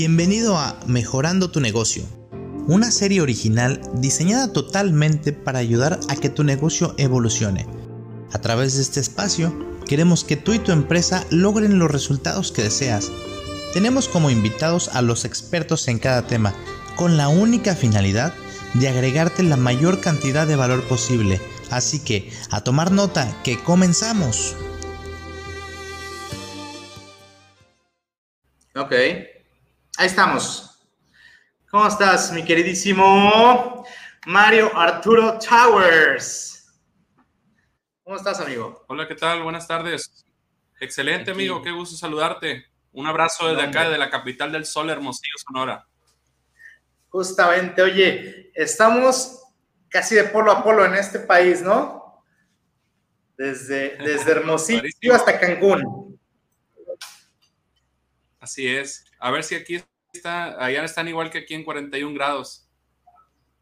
Bienvenido a Mejorando tu negocio, una serie original diseñada totalmente para ayudar a que tu negocio evolucione. A través de este espacio, queremos que tú y tu empresa logren los resultados que deseas. Tenemos como invitados a los expertos en cada tema, con la única finalidad de agregarte la mayor cantidad de valor posible. Así que, a tomar nota, que comenzamos. Ok. Ahí estamos. ¿Cómo estás, mi queridísimo Mario Arturo Towers? ¿Cómo estás, amigo? Hola, ¿qué tal? Buenas tardes. Excelente, amigo. Qué gusto saludarte. Un abrazo desde acá, de la capital del sol, Hermosillo, Sonora. Justamente, oye, estamos casi de polo a polo en este país, ¿no? Desde, desde Hermosillo hasta Cancún. Así es. A ver si aquí está, allá están igual que aquí en 41 grados.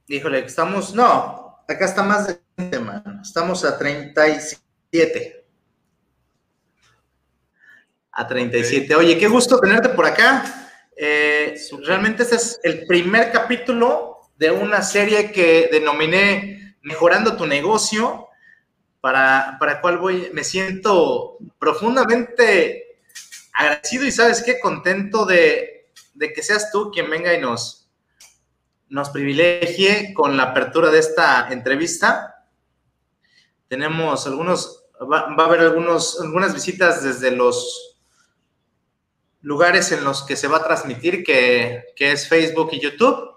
Híjole, estamos, no, acá está más de 20, mano. Estamos a 37. A 37. Oye, qué gusto tenerte por acá. Eh, realmente este es el primer capítulo de una serie que denominé Mejorando tu negocio, para, para cual voy, me siento profundamente agradecido y sabes qué, contento de, que seas tú quien venga y nos, nos privilegie con la apertura de esta entrevista. Tenemos algunos, va, a haber algunos, algunas visitas desde los lugares en los que se va a transmitir, que, que es Facebook y YouTube.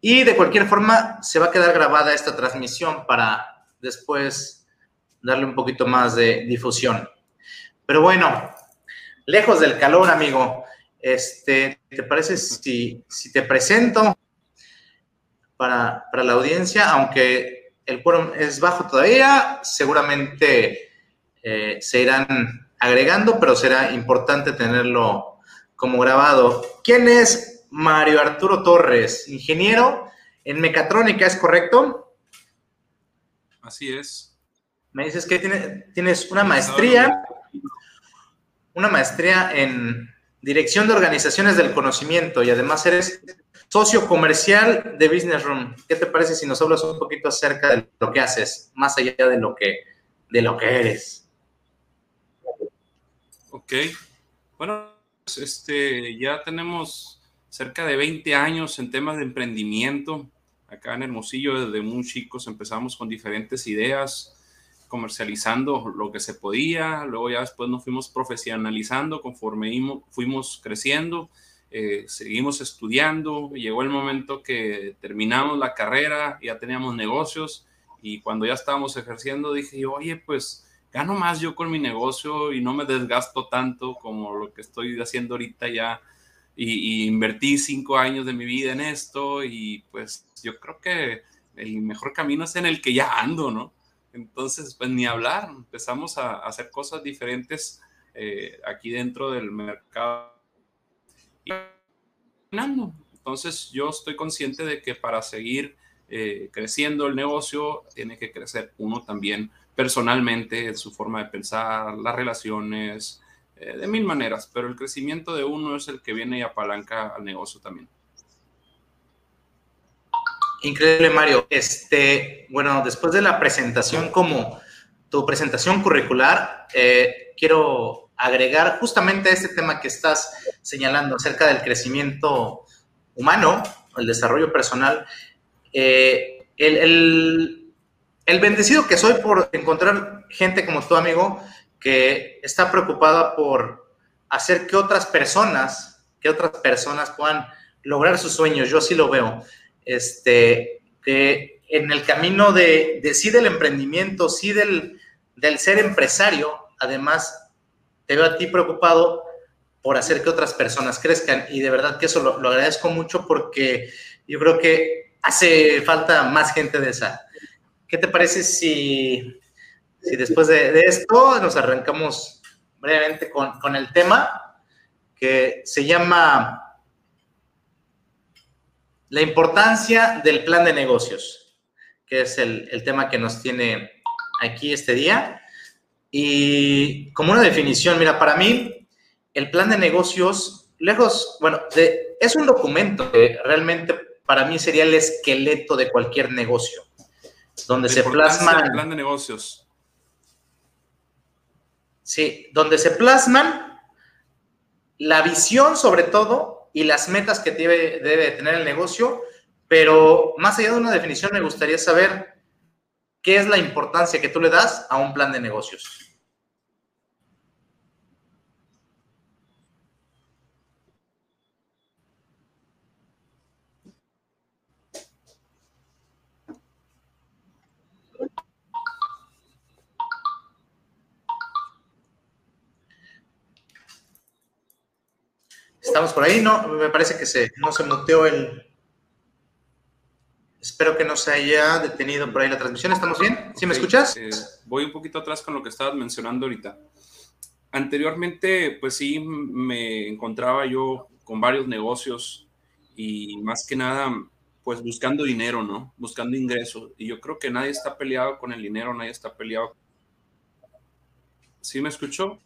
Y de cualquier forma, se va a quedar grabada esta transmisión para después darle un poquito más de difusión. Pero bueno, lejos del calor, amigo. Este, ¿te parece si, si te presento para, la audiencia? Aunque el quórum es bajo todavía, seguramente eh, se irán agregando, pero será importante tenerlo como grabado. ¿Quién es Mario Arturo Torres? Ingeniero en mecatrónica, ¿es correcto? Así es. Me dices que tienes una maestría una maestría en Dirección de Organizaciones del Conocimiento y además eres socio comercial de Business Room. ¿Qué te parece si nos hablas un poquito acerca de lo que haces, más allá de lo que, de lo que eres? Ok. Bueno, pues, este, ya tenemos cerca de 20 años en temas de emprendimiento. Acá en Hermosillo, desde muy chicos empezamos con diferentes ideas, comercializando lo que se podía, luego ya después nos fuimos profesionalizando conforme fuimos creciendo, eh, seguimos estudiando, llegó el momento que terminamos la carrera, ya teníamos negocios y cuando ya estábamos ejerciendo dije oye, pues gano más yo con mi negocio y no me desgasto tanto como lo que estoy haciendo ahorita ya y, y invertí cinco años de mi vida en esto y pues yo creo que el mejor camino es en el que ya ando, ¿no? Entonces, pues ni hablar, empezamos a, hacer cosas diferentes eh, aquí dentro del mercado. Entonces, yo estoy consciente de que para seguir eh, creciendo el negocio, tiene que crecer uno también personalmente, su forma de pensar, las relaciones, eh, de mil maneras, pero el crecimiento de uno es el que viene y apalanca al negocio también. Increíble, Mario. Este, bueno, después de la presentación como tu presentación curricular, eh, quiero agregar justamente este tema que estás señalando acerca del crecimiento humano, el desarrollo personal. Eh, el, el, bendecido que soy por encontrar gente como tu amigo que está preocupada por hacer que otras personas, que otras personas puedan lograr sus sueños. Yo así lo veo este, que en el camino de, sí del emprendimiento, sí del, ser empresario, además te veo a ti preocupado por hacer que otras personas crezcan y de verdad que eso lo, agradezco mucho porque yo creo que hace falta más gente de esa. ¿Qué te parece si, si después de, esto nos arrancamos brevemente con, con el tema que se llama la importancia del plan de negocios, que es el, tema que nos tiene aquí este día. Y como una definición, mira, para mí el plan de negocios lejos, bueno, es un documento que realmente para mí sería el esqueleto de cualquier negocio, donde se plasman... plan de negocios. Sí, donde se plasman la visión sobre todo y las metas que debe, tener el negocio, pero más allá de una definición me gustaría saber qué es la importancia que tú le das a un plan de negocios. ¿Estamos por ahí? No, me parece que se, no se muteó el... Espero que no se haya detenido por ahí la transmisión. ¿Estamos bien? ¿Sí me escuchas? Eh, voy un poquito atrás con lo que estabas mencionando ahorita. Anteriormente, pues sí, me encontraba yo con varios negocios y más que nada, pues buscando dinero, ¿no? Buscando ingresos. Y yo creo que nadie está peleado con el dinero, nadie está peleado. ¿Sí me escuchó?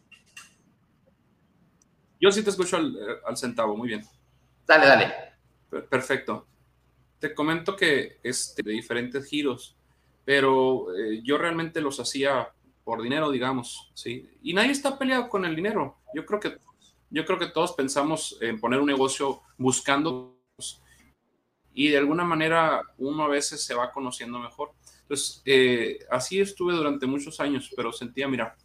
Yo sí te escucho al, centavo, muy bien. Dale, dale. Perfecto. Te comento que este, de diferentes giros, pero eh, yo realmente los hacía por dinero, digamos, ¿sí? Y nadie está peleado con el dinero. Yo creo que, yo creo que todos pensamos en poner un negocio buscando y de alguna manera uno a veces se va conociendo mejor. Entonces, eh, así estuve durante muchos años, pero sentía, mira,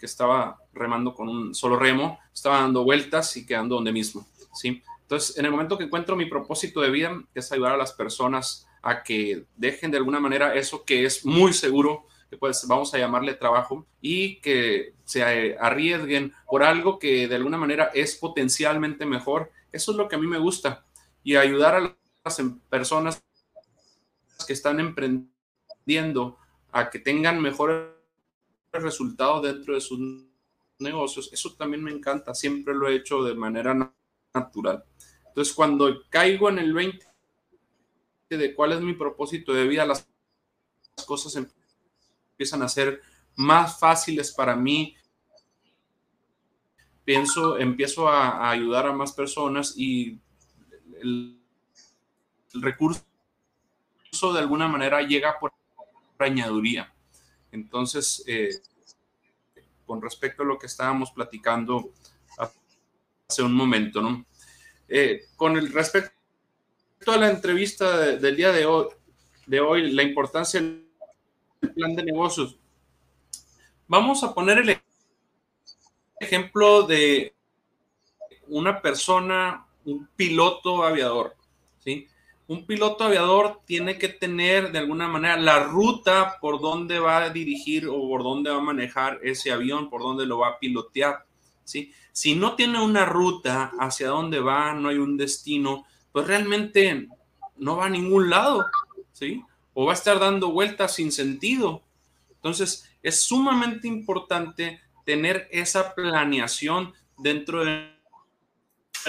que estaba remando con un solo remo, estaba dando vueltas y quedando donde mismo, ¿sí? Entonces, en el momento que encuentro mi propósito de vida, que es ayudar a las personas a que dejen de alguna manera eso que es muy seguro, que pues vamos a llamarle trabajo, y que se arriesguen por algo que de alguna manera es potencialmente mejor, eso es lo que a mí me gusta. Y ayudar a las em, personas que están emprendiendo a que tengan mejores resultados dentro de sus negocios, eso también me encanta, siempre lo he hecho de manera natural. Entonces, cuando caigo en el 20 de cuál es mi propósito de vida, las cosas empiezan a ser más fáciles para mí. Pienso, empiezo a, ayudar a más personas y el, recurso de alguna manera llega por añaduría. Entonces, eh, con respecto a lo que estábamos platicando hace un momento, ¿no? Eh, con el respecto a la entrevista del día de hoy, de hoy, la importancia del plan de negocios. Vamos a poner el ejemplo de una persona, un piloto aviador, ¿sí? Un piloto aviador tiene que tener de alguna manera la ruta por donde va a dirigir o por dónde va a manejar ese avión, por dónde lo va a pilotear. ¿sí? Si no tiene una ruta hacia dónde va, no hay un destino, pues realmente no va a ningún lado, ¿sí? O va a estar dando vueltas sin sentido. Entonces, es sumamente importante tener esa planeación dentro de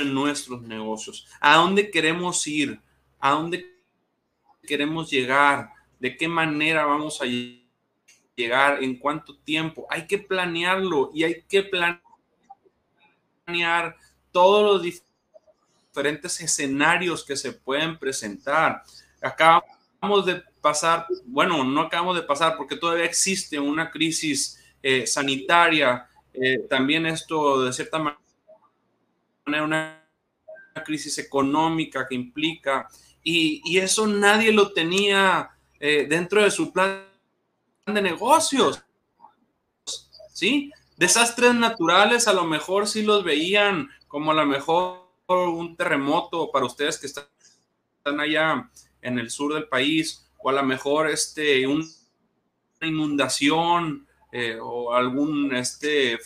nuestros negocios. ¿A dónde queremos ir? A dónde queremos llegar, de qué manera vamos a llegar, en cuánto tiempo. Hay que planearlo y hay que planear todos los diferentes escenarios que se pueden presentar. Acabamos de pasar, bueno, no acabamos de pasar porque todavía existe una crisis eh, sanitaria, eh, también esto de cierta manera una crisis económica que implica y, eso nadie lo tenía eh, dentro de su plan de negocios. ¿Sí? Desastres naturales a lo mejor sí los veían como a lo mejor un terremoto para ustedes que están allá en el sur del país o a lo mejor este, una inundación eh, o algún este,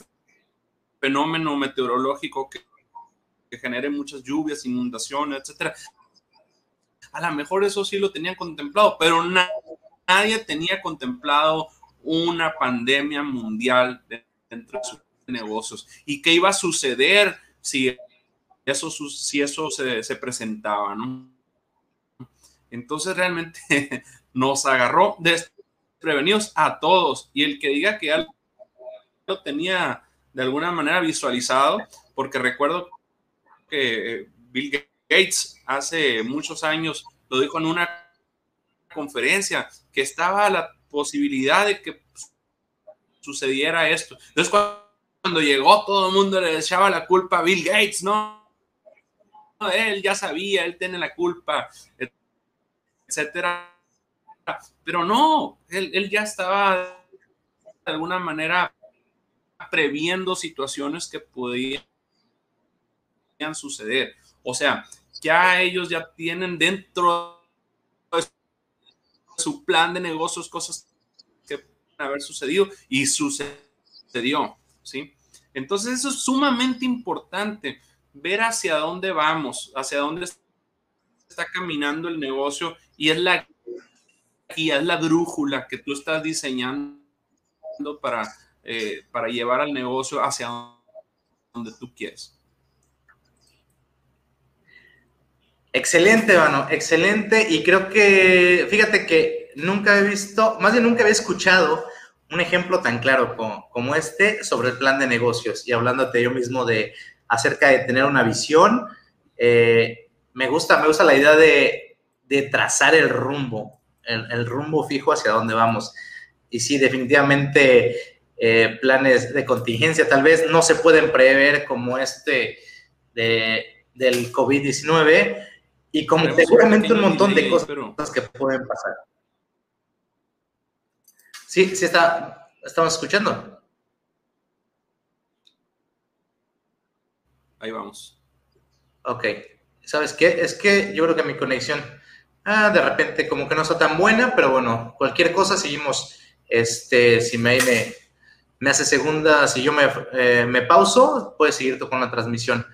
fenómeno meteorológico que, que genere muchas lluvias, inundaciones, etcétera a lo mejor eso sí lo tenían contemplado, pero nadie tenía contemplado una pandemia mundial dentro de sus negocios. ¿Y qué iba a suceder si eso, si eso se, presentaba? ¿no? Entonces realmente nos agarró desprevenidos a todos. Y el que diga que ya lo tenía de alguna manera visualizado, porque recuerdo que eh, Bill Gates hace muchos años lo dijo en una conferencia, que estaba la posibilidad de que sucediera esto. Entonces, cuando llegó, todo el mundo le echaba la culpa a Bill Gates, ¿no? Él ya sabía, él tiene la culpa, etcétera. Pero no, él, él ya estaba de alguna manera previendo situaciones que podían suceder. O sea, ya ellos ya tienen dentro de su plan de negocios cosas que pueden haber sucedido y sucedió, ¿sí? Entonces eso es sumamente importante, ver hacia dónde vamos, hacia dónde está caminando el negocio y es la y es la brújula que tú estás diseñando para, eh, para llevar al negocio hacia donde tú quieres. Excelente, mano, excelente. Y creo que, fíjate que nunca he visto, más bien nunca había escuchado un ejemplo tan claro como, este sobre el plan de negocios. Y hablándote yo mismo de acerca de tener una visión, eh, me gusta, me gusta la idea de, trazar el rumbo, el, rumbo fijo hacia dónde vamos. Y sí, definitivamente eh, planes de contingencia tal vez no se pueden prever como este de, del COVID-19 y como seguramente un montón de cosas que pueden pasar. Sí, sí está, estamos escuchando. Ahí vamos. Ok. ¿Sabes qué? Es que yo creo que mi conexión, ah, de repente como que no está tan buena, pero bueno, cualquier cosa seguimos. Este, si me, me, hace segunda, si yo me, eh, me pauso, puedes seguir tú con la transmisión.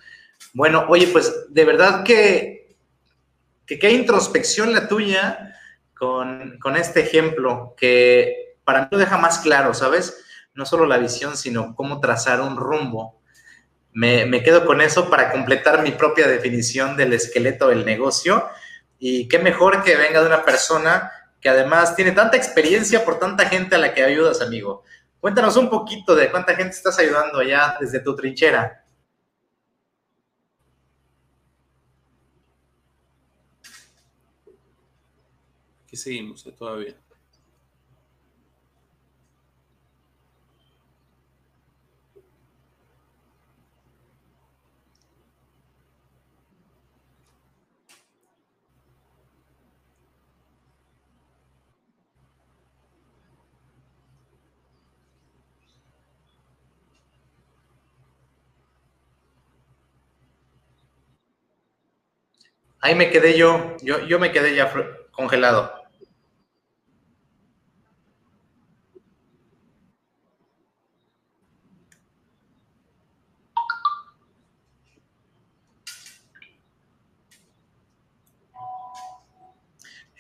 Bueno, oye, pues de verdad que que qué introspección la tuya con, este ejemplo, que para mí lo deja más claro, ¿sabes? No solo la visión, sino cómo trazar un rumbo. Me, me, quedo con eso para completar mi propia definición del esqueleto del negocio. Y qué mejor que venga de una persona que además tiene tanta experiencia por tanta gente a la que ayudas, amigo. Cuéntanos un poquito de cuánta gente estás ayudando allá desde tu trinchera. Aquí seguimos eh, todavía. Ahí me quedé yo, yo, yo me quedé ya congelado.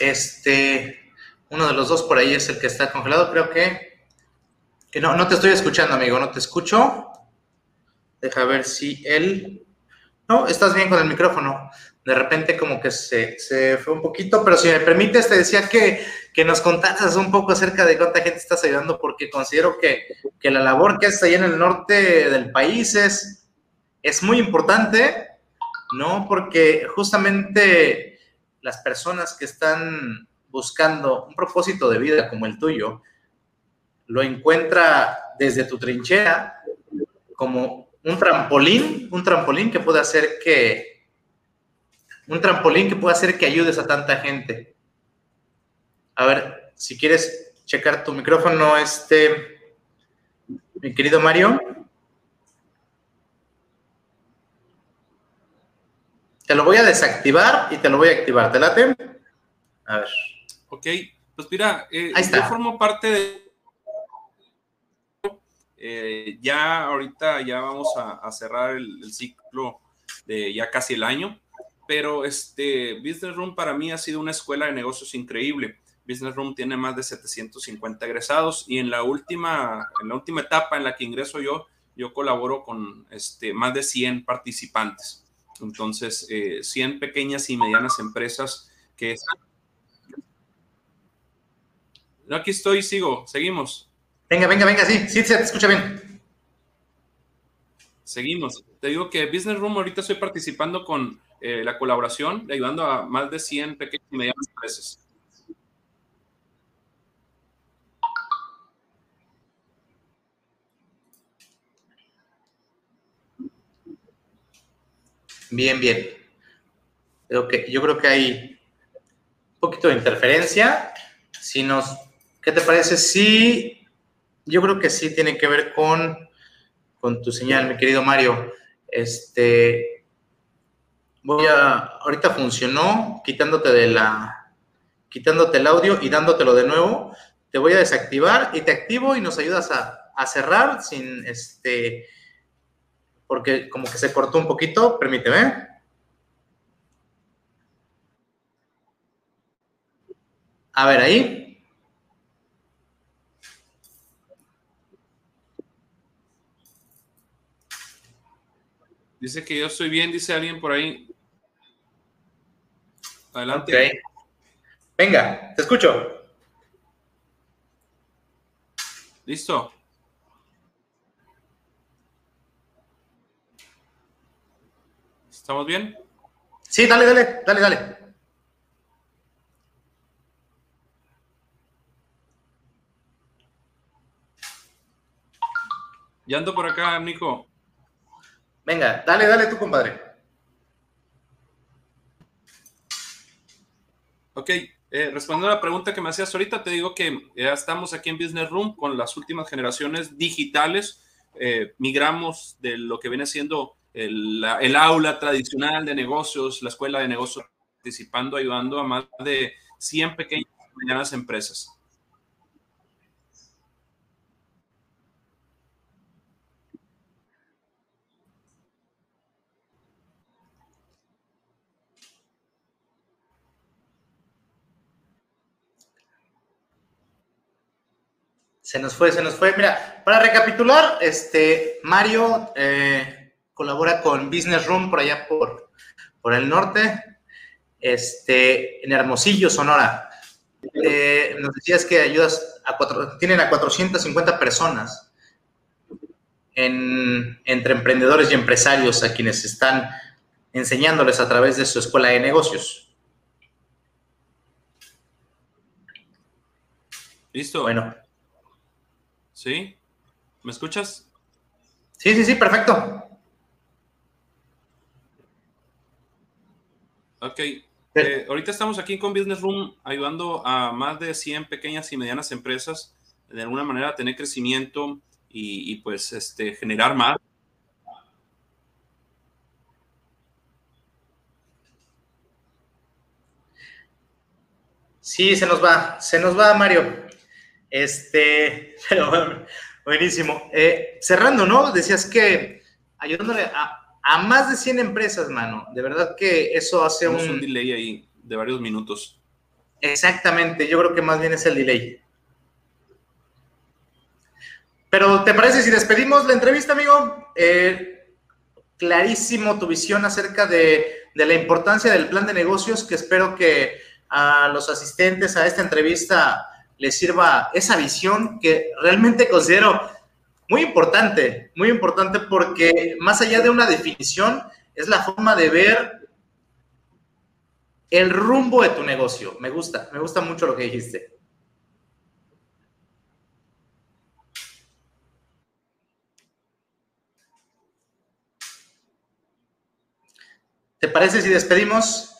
Este, uno de los dos por ahí es el que está congelado. Creo que, que no, no te estoy escuchando, amigo. No te escucho. Deja ver si él. No, estás bien con el micrófono. De repente como que se, fue un poquito, pero si me permites, te decía que, nos contaras un poco acerca de cuánta gente estás ayudando, porque considero que, la labor que haces ahí en el norte del país es, es muy importante, ¿no? Porque justamente las personas que están buscando un propósito de vida como el tuyo, lo encuentra desde tu trinchera como un trampolín, un trampolín que puede hacer que, un trampolín que puede hacer que ayudes a tanta gente. A ver, si quieres checar tu micrófono, este, mi querido Mario. Te lo voy a desactivar y te lo voy a activar. ¿Te late? A ver. Ok, pues mira, eh, yo formo parte de... Eh, ya ahorita ya vamos a, cerrar el, ciclo de ya casi el año, pero este Business Room para mí ha sido una escuela de negocios increíble. Business Room tiene más de 750 egresados y en la última, en la última etapa en la que ingreso yo, yo colaboro con este, más de 100 participantes. Entonces, 100 eh, pequeñas y medianas empresas que están... Aquí estoy, sigo, seguimos. Venga, venga, venga, sí, sí, se te escucha bien. seguimos. Te digo que Business Room ahorita estoy participando con eh, la colaboración, ayudando a más de 100 pequeñas y medianas empresas. Bien, bien. Creo yo creo que hay un poquito de interferencia. Si nos, ¿Qué te parece? Sí, yo creo que sí tiene que ver con, con tu señal, mi querido Mario. Este, voy a, ahorita funcionó, quitándote de la, quitándote el audio y dándotelo de nuevo. Te voy a desactivar y te activo y nos ayudas a, a cerrar sin, este, porque como que se cortó un poquito, permíteme. A ver, ahí. Dice que yo estoy bien, dice alguien por ahí. Adelante. Venga, te escucho. Listo. ¿Estamos bien? Sí, dale, dale, dale, dale. Ya ando por acá, Nico. Venga, dale, dale tú, compadre. Ok, eh, respondiendo a la pregunta que me hacías ahorita, te digo que ya estamos aquí en Business Room con las últimas generaciones digitales. Eh, migramos de lo que viene siendo el, aula tradicional de negocios, la escuela de negocios, participando, ayudando a más de 100 pequeñas y medianas empresas. Se nos fue, se nos fue. Mira, para recapitular, este Mario eh, colabora con Business Room por allá por, por el norte, este, en Hermosillo, Sonora. Eh, nos decías que ayudas a cuatro, tienen a 450 personas en, entre emprendedores y empresarios a quienes están enseñándoles a través de su escuela de negocios. Listo. Bueno, ¿Sí? ¿Me escuchas? Sí, sí, sí, perfecto. Ok. Eh, ahorita estamos aquí con Business Room ayudando a más de 100 pequeñas y medianas empresas de alguna manera a tener crecimiento y, y pues este, generar más. Sí, se nos va, se nos va, Mario. Este, pero buenísimo. Eh, cerrando, ¿no? Decías que ayudándole a, a, más de 100 empresas, mano. De verdad que eso hace un... un delay ahí de varios minutos. Exactamente, yo creo que más bien es el delay. Pero, ¿te parece si despedimos la entrevista, amigo? Eh, clarísimo tu visión acerca de, de la importancia del plan de negocios, que espero que a los asistentes a esta entrevista les sirva esa visión que realmente considero muy importante, muy importante porque más allá de una definición, es la forma de ver el rumbo de tu negocio. Me gusta, me gusta mucho lo que dijiste. ¿Te parece si despedimos?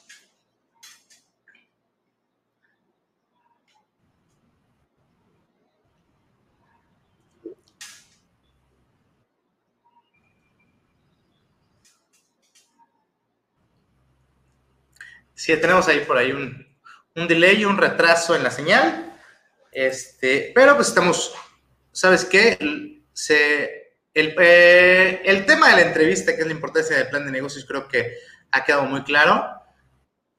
Sí, tenemos ahí por ahí un, un delay, un retraso en la señal. Este, pero pues estamos, ¿sabes qué? Se, el, eh, el, tema de la entrevista, que es la importancia del plan de negocios, creo que ha quedado muy claro.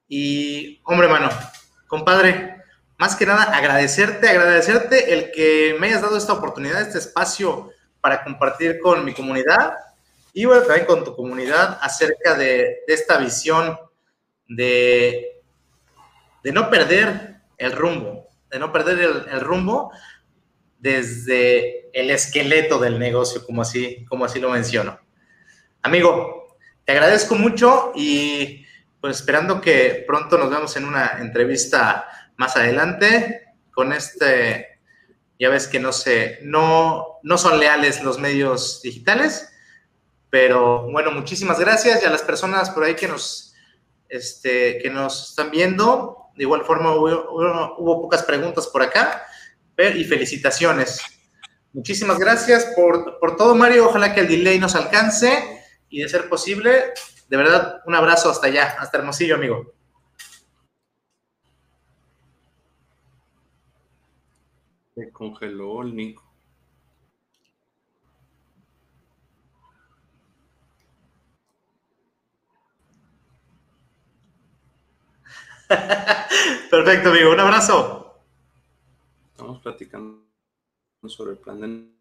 Y, hombre, mano, compadre, más que nada agradecerte, agradecerte el que me hayas dado esta oportunidad, este espacio para compartir con mi comunidad y bueno, también con tu comunidad acerca de, de esta visión de, de no perder el rumbo, de no perder el, el, rumbo desde el esqueleto del negocio, como así, como así lo menciono. Amigo, te agradezco mucho y pues esperando que pronto nos vemos en una entrevista más adelante con este, ya ves que no sé, no, no son leales los medios digitales, pero bueno, muchísimas gracias y a las personas por ahí que nos, este, que nos están viendo. De igual forma hubo, pocas preguntas por acá y felicitaciones. Muchísimas gracias por, por todo, Mario. Ojalá que el delay nos alcance y de ser posible, de verdad, un abrazo hasta allá, hasta Hermosillo, amigo. Se congeló el Nico. Perfecto, amigo. Un abrazo. Estamos platicando sobre el plan de